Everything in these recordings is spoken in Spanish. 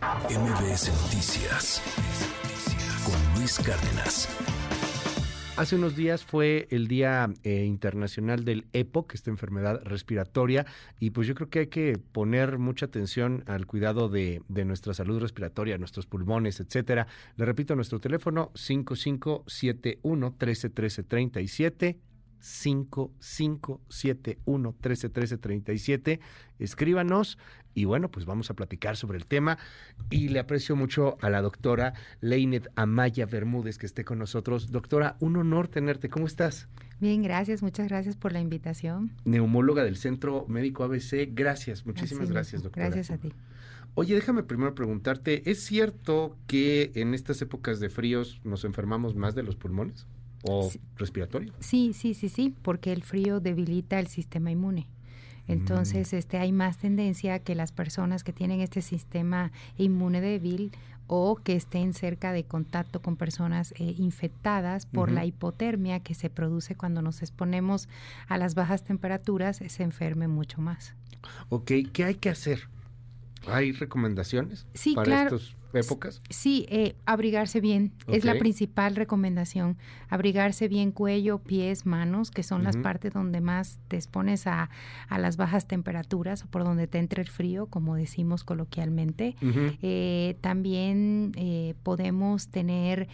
MBS Noticias con Luis Cárdenas. Hace unos días fue el Día eh, Internacional del EPOC, esta enfermedad respiratoria, y pues yo creo que hay que poner mucha atención al cuidado de, de nuestra salud respiratoria, nuestros pulmones, etcétera. Le repito, nuestro teléfono 5571 131337 5571 131337 Escríbanos y bueno, pues vamos a platicar sobre el tema. Y le aprecio mucho a la doctora Leinet Amaya Bermúdez que esté con nosotros. Doctora, un honor tenerte. ¿Cómo estás? Bien, gracias. Muchas gracias por la invitación. Neumóloga del Centro Médico ABC. Gracias. Muchísimas gracias, doctora. Gracias a ti. Oye, déjame primero preguntarte, ¿es cierto que en estas épocas de fríos nos enfermamos más de los pulmones o respiratorio? Sí, sí, sí, sí, porque el frío debilita el sistema inmune. Entonces, mm. este, hay más tendencia que las personas que tienen este sistema inmune débil o que estén cerca de contacto con personas eh, infectadas por la hipotermia que se produce cuando nos exponemos a las bajas temperaturas, se enferme mucho más. Ok, ¿qué hay que hacer? ¿Hay recomendaciones sí, para estos épocas? Sí, eh, abrigarse bien es la principal recomendación. Abrigarse bien cuello, pies, manos, que son las partes donde más te expones a, a, las bajas temperaturas o por donde te entra el frío, como decimos coloquialmente. Eh, también eh, podemos tener,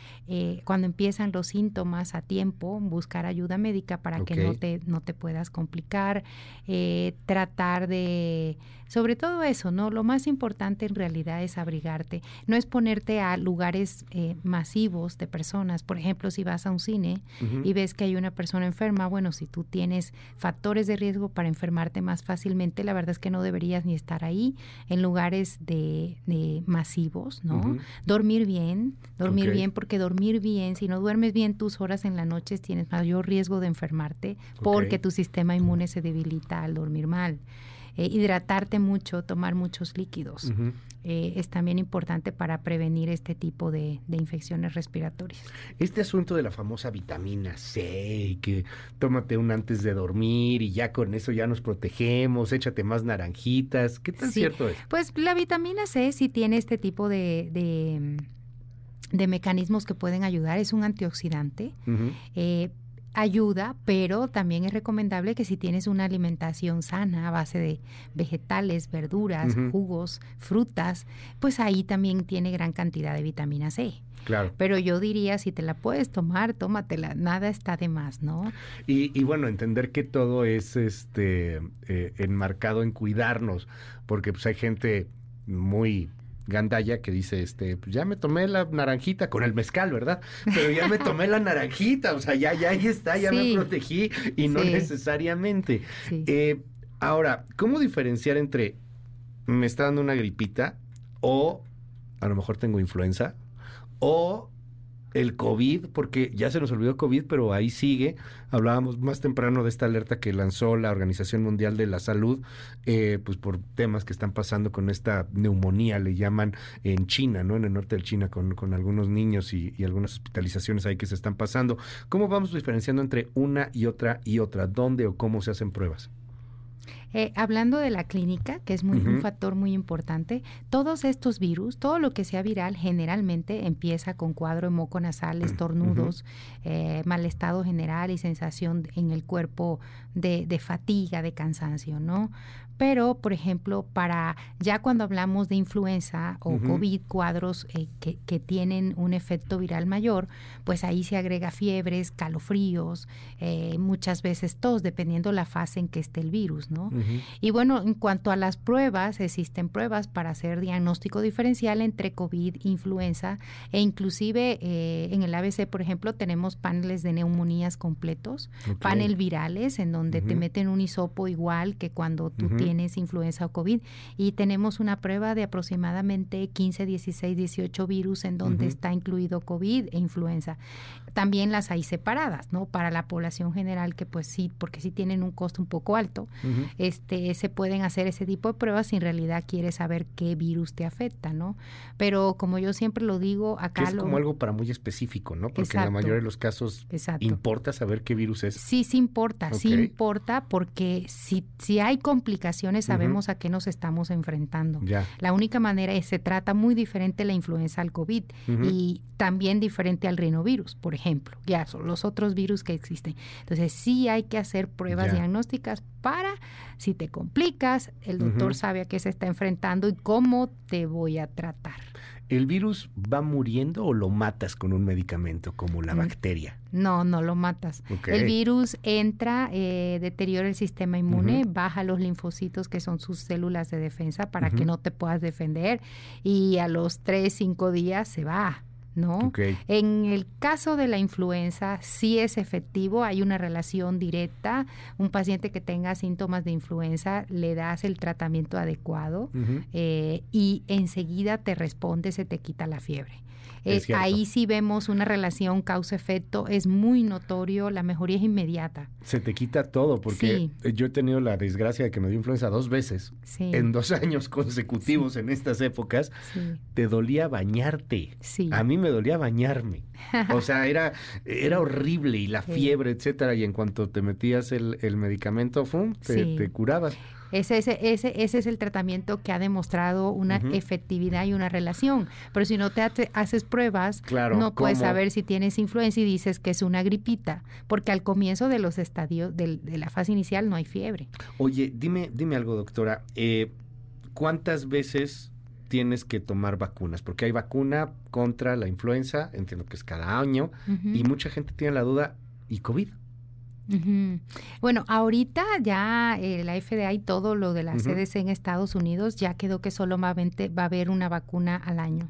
cuando empiezan los síntomas a tiempo, buscar ayuda médica para que no te, no te puedas complicar. tratar de, sobre todo eso, ¿no? Lo más importante en realidad es abrigarte no es ponerte a lugares eh, masivos de personas. Por ejemplo, si vas a un cine y ves que hay una persona enferma, bueno, si tú tienes factores de riesgo para enfermarte más fácilmente, la verdad es que no deberías ni estar ahí en lugares de, masivos, ¿no? Dormir bien, dormir bien, porque dormir bien, si no duermes bien tus horas en la noche, tienes mayor riesgo de enfermarte porque tu sistema inmune se debilita al dormir mal. Eh, hidratarte mucho, tomar muchos líquidos. Eh, es también importante para prevenir este tipo de, infecciones respiratorias. Este asunto de la famosa vitamina C, que tómate un antes de dormir y ya con eso ya nos protegemos, échate más naranjitas, ¿qué tan cierto es? Pues la vitamina C sí tiene este tipo de, de mecanismos que pueden ayudar. Es un antioxidante, ayuda, pero también es recomendable que si tienes una alimentación sana a base de vegetales, verduras, jugos, frutas, pues ahí también tiene gran cantidad de vitamina C. Claro. Pero yo diría, si te la puedes tomar, tómatela, nada está de más, ¿no? Y, bueno, entender que todo es este eh, enmarcado en cuidarnos, porque pues hay gente muy Gandaya que dice, este, pues ya me tomé la naranjita con el mezcal, ¿verdad? Pero ya me tomé la naranjita, o sea, ya, ya ahí está, ya me protegí y no necesariamente. Eh, ahora, ¿cómo diferenciar entre me está dando una gripita o a lo mejor tengo influenza o el COVID, porque ya se nos olvidó COVID, pero ahí sigue. Hablábamos más temprano de esta alerta que lanzó la Organización Mundial de la Salud, eh, pues por temas que están pasando con esta neumonía, le llaman en China, ¿no? En el norte de China, con, con algunos niños y, y, algunas hospitalizaciones ahí que se están pasando. ¿Cómo vamos diferenciando entre una y otra y otra? ¿Dónde o cómo se hacen pruebas? Eh, hablando de la clínica, que es muy, un factor muy importante, todos estos virus, todo lo que sea viral, generalmente empieza con cuadro de moco nasal, estornudos, eh, mal estado general y sensación en el cuerpo de, de fatiga, de cansancio, ¿no? Pero, por ejemplo, para ya cuando hablamos de influenza o COVID, cuadros eh, que, que, tienen un efecto viral mayor, pues ahí se agrega fiebres, calofríos, eh, muchas veces tos, dependiendo la fase en que esté el virus, ¿no? Y bueno, en cuanto a las pruebas, existen pruebas para hacer diagnóstico diferencial entre COVID, influenza e inclusive eh, en el ABC, por ejemplo, tenemos paneles de neumonías completos, panel virales, en donde te meten un hisopo igual que cuando tú tienes influenza o COVID. Y tenemos una prueba de aproximadamente 15, 16, 18 virus en donde está incluido COVID e influenza. También las hay separadas, ¿no? Para la población general, que pues sí, porque sí tienen un costo un poco alto, este, se pueden hacer ese tipo de pruebas si en realidad quieres saber qué virus te afecta, ¿no? Pero como yo siempre lo digo, acá... es como algo para muy específico, ¿no? Porque en la mayoría de los casos importa saber qué virus es. Sí, sí importa, sí importa, porque si, si hay complicaciones, sabemos a qué nos estamos enfrentando. La única manera es se trata muy diferente la influenza al COVID y también diferente al rinovirus, por ejemplo. Ya son los otros virus que existen. Entonces sí hay que hacer pruebas diagnósticas para, si te complicas, el doctor sabe a qué se está enfrentando y cómo te voy a tratar. ¿El virus va muriendo o lo matas con un medicamento como la mm. bacteria? No, no lo matas. El virus entra, eh, deteriora el sistema inmune, baja los linfocitos que son sus células de defensa para que no te puedas defender y a los 3, 5 días se va. ¿No? En el caso de la influenza, sí es efectivo, hay una relación directa. Un paciente que tenga síntomas de influenza, le das el tratamiento adecuado eh, y enseguida te responde, se te quita la fiebre. Ahí sí vemos una relación causa-efecto, es muy notorio, la mejoría es inmediata. Se te quita todo, porque yo he tenido la desgracia de que me dio influenza dos veces, en dos años consecutivos en estas épocas, te dolía bañarte. A mí me dolía bañarme. O sea, era, era horrible y la fiebre, etcétera, y en cuanto te metías el, medicamento, ¡fum! te curabas. Ese, ese, ese, ese es el tratamiento que ha demostrado una efectividad y una relación. Pero si no te haces pruebas, no puedes saber si tienes influencia y dices que es una gripita, porque al comienzo de los estadios de, la fase inicial no hay fiebre. Oye, dime, dime algo, doctora. Eh, ¿Cuántas veces tienes que tomar vacunas? Porque hay vacuna contra la influenza, entiendo que es cada año, y mucha gente tiene la duda, ¿y COVID? Bueno, ahorita ya eh, la FDA y todo lo de la CDC en Estados Unidos ya quedó que solamente va a haber una vacuna al año,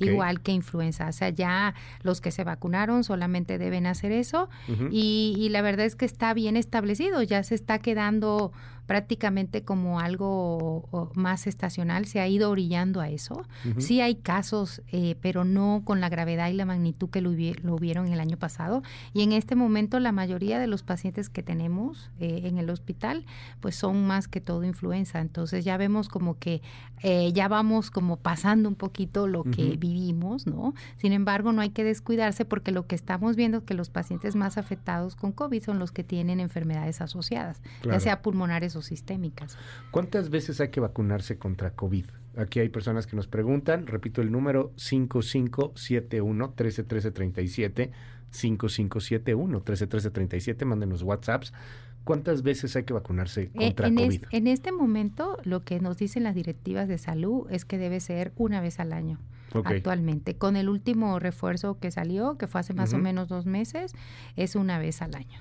igual que influenza. O sea, ya los que se vacunaron solamente deben hacer eso y, y la verdad es que está bien establecido, ya se está quedando prácticamente como algo más estacional, se ha ido orillando a eso. Sí hay casos, eh, pero no con la gravedad y la magnitud que lo, hubieron el año pasado. Y en este momento la mayoría de los pacientes que tenemos eh, en el hospital, pues son más que todo influenza. Entonces ya vemos como que eh, ya vamos como pasando un poquito lo que vivimos, ¿no? Sin embargo, no hay que descuidarse porque lo que estamos viendo es que los pacientes más afectados con COVID son los que tienen enfermedades asociadas, ya sea pulmonares sistémicas. ¿Cuántas veces hay que vacunarse contra COVID? Aquí hay personas que nos preguntan, repito el número 5571 131337 5571 131337, mándenos WhatsApps. ¿Cuántas veces hay que vacunarse eh, contra COVID? en este momento, lo que nos dicen las directivas de salud es que debe ser una vez al año. Actualmente, con el último refuerzo que salió, que fue hace más o menos dos meses, es una vez al año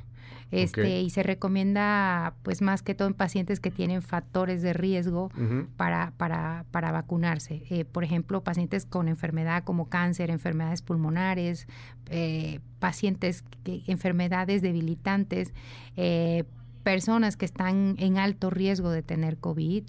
este y se recomienda pues más que todo en pacientes que tienen factores de riesgo para, para, para vacunarse. Eh, por ejemplo, pacientes con enfermedad como cáncer, enfermedades pulmonares, eh, pacientes que enfermedades debilitantes, eh, personas que están en alto riesgo de tener COVID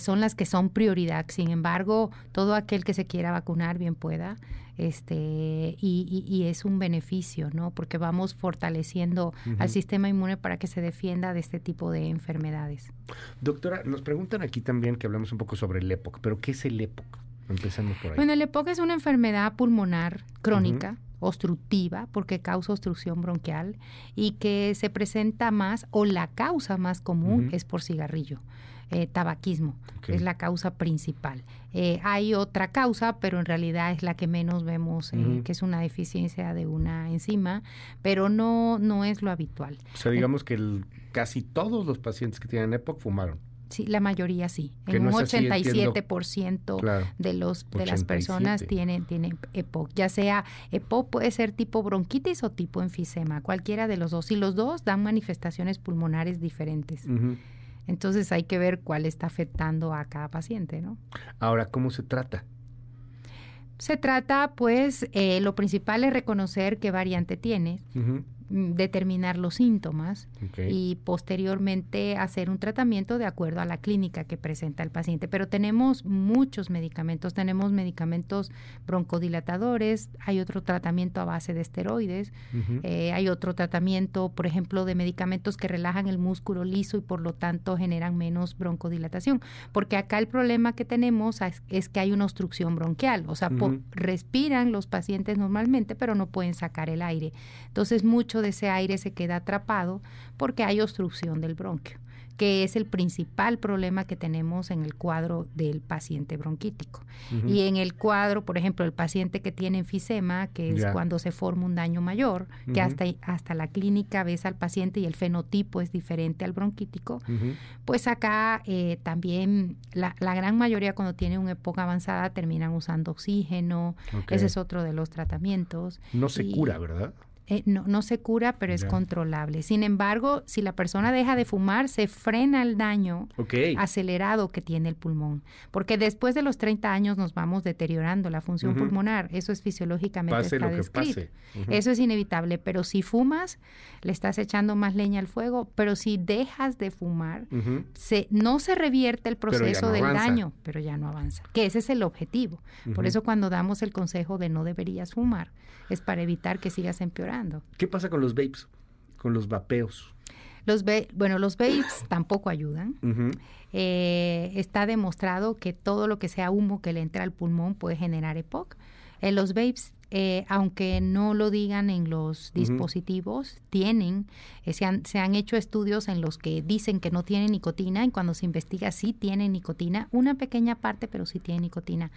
son las que son prioridad. Sin embargo, todo aquel que se quiera vacunar bien pueda este y, es un beneficio, ¿no? Porque vamos fortaleciendo al sistema inmune para que se defienda de este tipo de enfermedades. Doctora, nos preguntan aquí también que hablamos un poco sobre el EPOC, pero ¿qué es el EPOC? Empezando por ahí. Bueno, el EPOC es una enfermedad pulmonar crónica. Obstructiva porque causa obstrucción bronquial y que se presenta más o la causa más común es por cigarrillo. Eh, tabaquismo, es la causa principal. Eh, hay otra causa, pero en realidad es la que menos vemos, eh, que es una deficiencia de una enzima, pero no, no es lo habitual. O sea, digamos que casi todos los pacientes que tienen EPOC fumaron. Sí, la mayoría sí. En un 87% de los de las personas tienen, tienen EPOC. Ya sea EPOC puede ser tipo bronquitis o tipo enfisema, cualquiera de los dos. Y los dos dan manifestaciones pulmonares diferentes. Entonces hay que ver cuál está afectando a cada paciente, ¿no? Ahora, ¿cómo se trata? Se trata, pues, eh, lo principal es reconocer qué variante tiene. Determinar los síntomas y posteriormente hacer un tratamiento de acuerdo a la clínica que presenta el paciente. Pero tenemos muchos medicamentos, tenemos medicamentos broncodilatadores, hay otro tratamiento a base de esteroides, eh, hay otro tratamiento, por ejemplo, de medicamentos que relajan el músculo liso y por lo tanto generan menos broncodilatación. Porque acá el problema que tenemos es, que hay una obstrucción bronquial, o sea, respiran los pacientes normalmente, pero no pueden sacar el aire. Entonces, mucho de ese aire se queda atrapado porque hay obstrucción del bronquio. que es el principal problema que tenemos en el cuadro del paciente bronquítico. Y en el cuadro, por ejemplo, el paciente que tiene enfisema, que es cuando se forma un daño mayor, que hasta, hasta la clínica ves al paciente y el fenotipo es diferente al bronquítico, pues acá eh, también la, gran mayoría cuando tiene una época avanzada terminan usando oxígeno, ese es otro de los tratamientos. No se cura, ¿verdad? Eh, no, no, se cura, pero es controlable. Sin embargo, si la persona deja de fumar, se frena el daño acelerado que tiene el pulmón. Porque después de los 30 años nos vamos deteriorando la función pulmonar. Eso es fisiológicamente está descrito. Eso es inevitable. Pero si fumas, le estás echando más leña al fuego. Pero si dejas de fumar, se, no se revierte el proceso del daño, pero ya no avanza. Que ese es el objetivo. Por eso cuando damos el consejo de no deberías fumar, es para evitar que sigas empeorando. ¿Qué pasa con los vapes? Con los vapeos. Los bueno, los vapes tampoco ayudan. Eh, está demostrado que todo lo que sea humo que le entra al pulmón puede generar EPOC. En los vapes eh, aunque no lo digan en los dispositivos, tienen, eh, se, han, se, han, hecho estudios en los que dicen que no tienen nicotina y cuando se investiga sí tienen nicotina, una pequeña parte, pero sí tienen nicotina.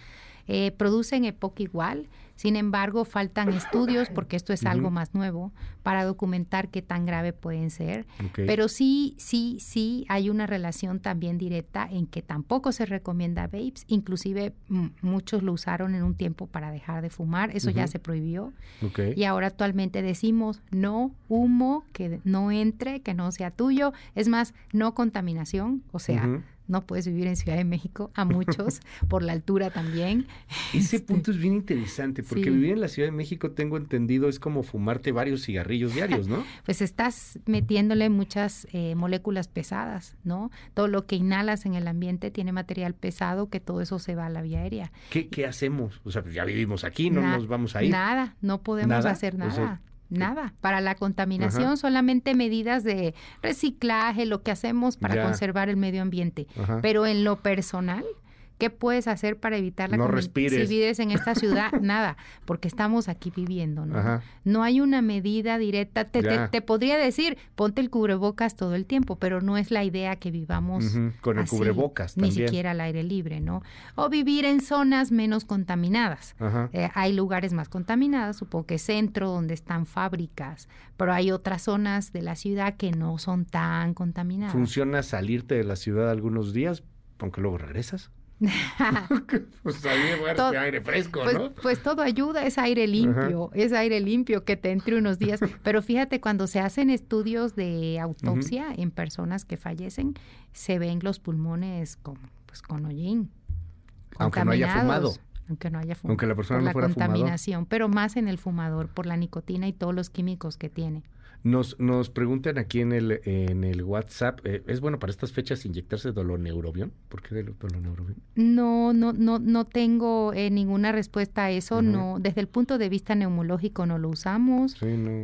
Eh, producen EPOC igual, sin embargo, faltan estudios, porque esto es algo más nuevo, para documentar qué tan grave pueden ser. Pero sí, sí, sí hay una relación también directa en que tampoco se recomienda vapes, inclusive muchos lo usaron en un tiempo para dejar de fumar, eso ya se prohibió. Y ahora actualmente decimos no humo, que no entre, que no sea tuyo, es más, no contaminación, o sea, no puedes vivir en Ciudad de México, a muchos, por la altura también. Ese este, punto es bien interesante, porque vivir en la Ciudad de México, tengo entendido, es como fumarte varios cigarrillos diarios, ¿no? pues estás metiéndole muchas eh, moléculas pesadas, ¿no? Todo lo que inhalas en el ambiente tiene material pesado, que todo eso se va a la vía aérea. ¿Qué, qué hacemos? O sea, pues ya vivimos aquí, no nos vamos a ir. Nada, no podemos hacer nada. Nada, para la contaminación solamente medidas de reciclaje, lo que hacemos para conservar el medio ambiente. Pero en lo personal, ¿Qué puedes hacer para evitar la no respires. Si vives en esta ciudad, nada, porque estamos aquí viviendo, ¿no? No hay una medida directa. Te, podría decir, ponte el cubrebocas todo el tiempo, pero no es la idea que vivamos con el cubrebocas Ni siquiera al aire libre, ¿no? O vivir en zonas menos contaminadas. Eh, hay lugares más contaminados, supongo que centro, donde están fábricas, pero hay otras zonas de la ciudad que no son tan contaminadas. ¿Funciona salirte de la ciudad algunos días, aunque luego regresas? pues aire fresco, pues, ¿no? Pues todo ayuda, es aire limpio, es aire limpio que te entre unos días. Pero fíjate, cuando se hacen estudios de autopsia en personas que fallecen, se ven los pulmones con, pues, con hollín. Aunque no haya fumado. Aunque no haya fumado. Aunque la persona por no fuera la contaminación, pero más en el fumador por la nicotina y todos los químicos que tiene. Nos, nos preguntan aquí en el, en el WhatsApp, eh, ¿es bueno para estas fechas inyectarse doloneurobión? ¿Por qué doloneurobión? No, no, no, no tengo eh, ninguna respuesta a eso. No, desde el punto de vista neumológico no lo usamos.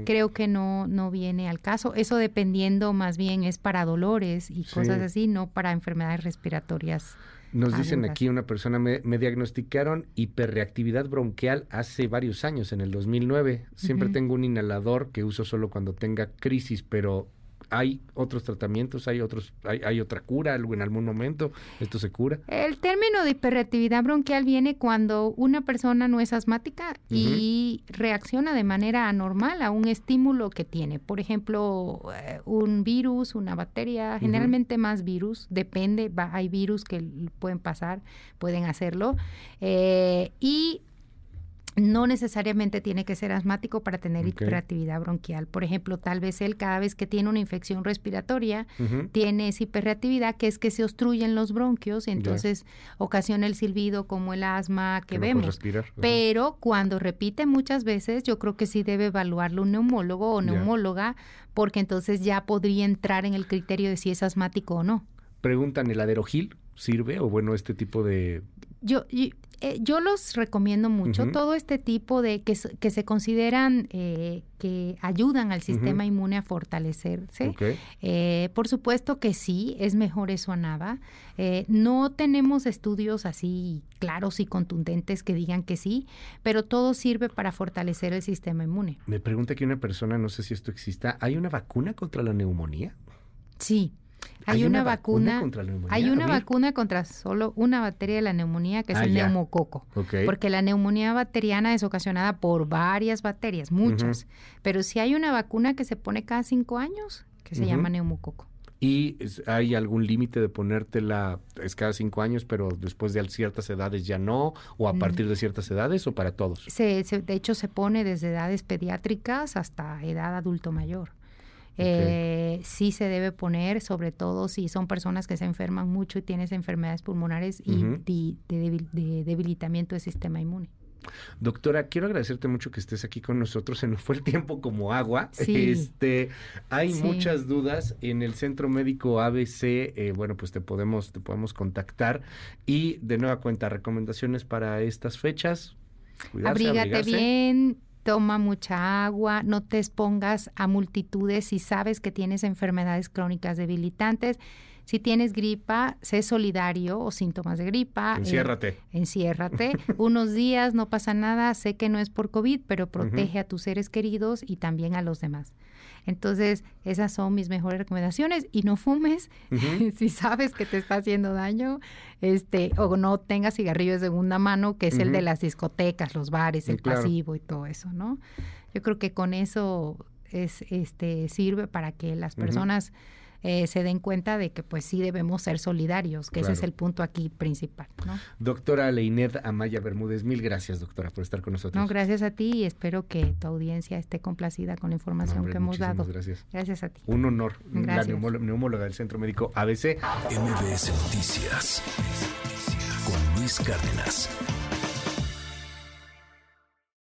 Creo que no, no viene al caso. Eso dependiendo más bien es para dolores y cosas así, no para enfermedades respiratorias. Nos dicen aquí una persona, me, diagnosticaron hiperreactividad bronquial hace varios años, en el 2009. Siempre tengo un inhalador que uso solo cuando tenga crisis, pero hay otros tratamientos, hay otros, hay, hay, otra cura en algún momento, esto se cura. El término de hiperreactividad bronquial viene cuando una persona no es asmática y reacciona de manera anormal a un estímulo que tiene. Por ejemplo, eh, un virus, una bacteria, generalmente más virus, depende, hay virus que pueden pasar, pueden hacerlo. Eh, y no necesariamente tiene que ser asmático para tener hiperreactividad bronquial. Por ejemplo, tal vez él cada vez que tiene una infección respiratoria tiene esa hiperreactividad que es que se obstruyen los bronquios y entonces ocasiona el silbido como el asma que, vemos. Pero cuando repite muchas veces, yo creo que sí debe evaluarlo un neumólogo o neumóloga porque entonces ya podría entrar en el criterio de si es asmático o no. Preguntan, ¿el aderogil sirve o bueno este tipo de yo, eh, yo los recomiendo mucho, todo este tipo de que, que se consideran eh, que ayudan al sistema inmune a fortalecerse. Eh, por supuesto que sí, es mejor eso a nada. no tenemos estudios así claros y contundentes que digan que sí, pero todo sirve para fortalecer el sistema inmune. Me pregunta aquí una persona, no sé si esto exista, ¿hay una vacuna contra la neumonía? Sí, Hay, una, vacuna, contra la neumonía. Hay una vacuna contra solo una bacteria de la neumonía que es ah, el neumococo. Porque la neumonía bacteriana es ocasionada por varias bacterias, muchas. Pero si hay una vacuna que se pone cada cinco años que se llama neumococo. ¿Y hay algún límite de ponértela, es cada cinco años, pero después de ciertas edades ya no? ¿O a partir de ciertas edades o para todos? Se, de hecho, se pone desde edades pediátricas hasta edad adulto mayor. Eh, sí se debe poner, sobre todo si son personas que se enferman mucho y tienes enfermedades pulmonares y de, debilitamiento del sistema inmune. Doctora, quiero agradecerte mucho que estés aquí con nosotros. Se nos fue el tiempo como agua. Este, hay muchas dudas en el Centro Médico ABC. Eh, bueno, pues te podemos, te podemos contactar. Y de nueva cuenta, recomendaciones para estas fechas. Abrígate bien, toma mucha agua, no te expongas a multitudes si sabes que tienes enfermedades crónicas debilitantes si tienes gripa, sé solidario o síntomas de gripa. Eh, enciérrate. enciérrate. Unos días, no pasa nada. Sé que no es por COVID, pero protege a tus seres queridos y también a los demás. Entonces, esas son mis mejores recomendaciones. Y no fumes si sabes que te está haciendo daño, este, o no tengas cigarrillos de segunda mano, que es el de las discotecas, los bares, el pasivo y todo eso, ¿no? Yo creo que con eso es, este, sirve para que las personas eh, se den cuenta de que pues sí debemos ser solidarios, que ese es el punto aquí principal. ¿no? Doctora Leined Amaya Bermúdez, mil gracias doctora por estar con nosotros. No, gracias a ti y espero que tu audiencia esté complacida con la información que hemos dado. Gracias. Gracias a ti. Un honor, la neumóloga del Centro Médico ABC. MBS Noticias con Luis Cárdenas.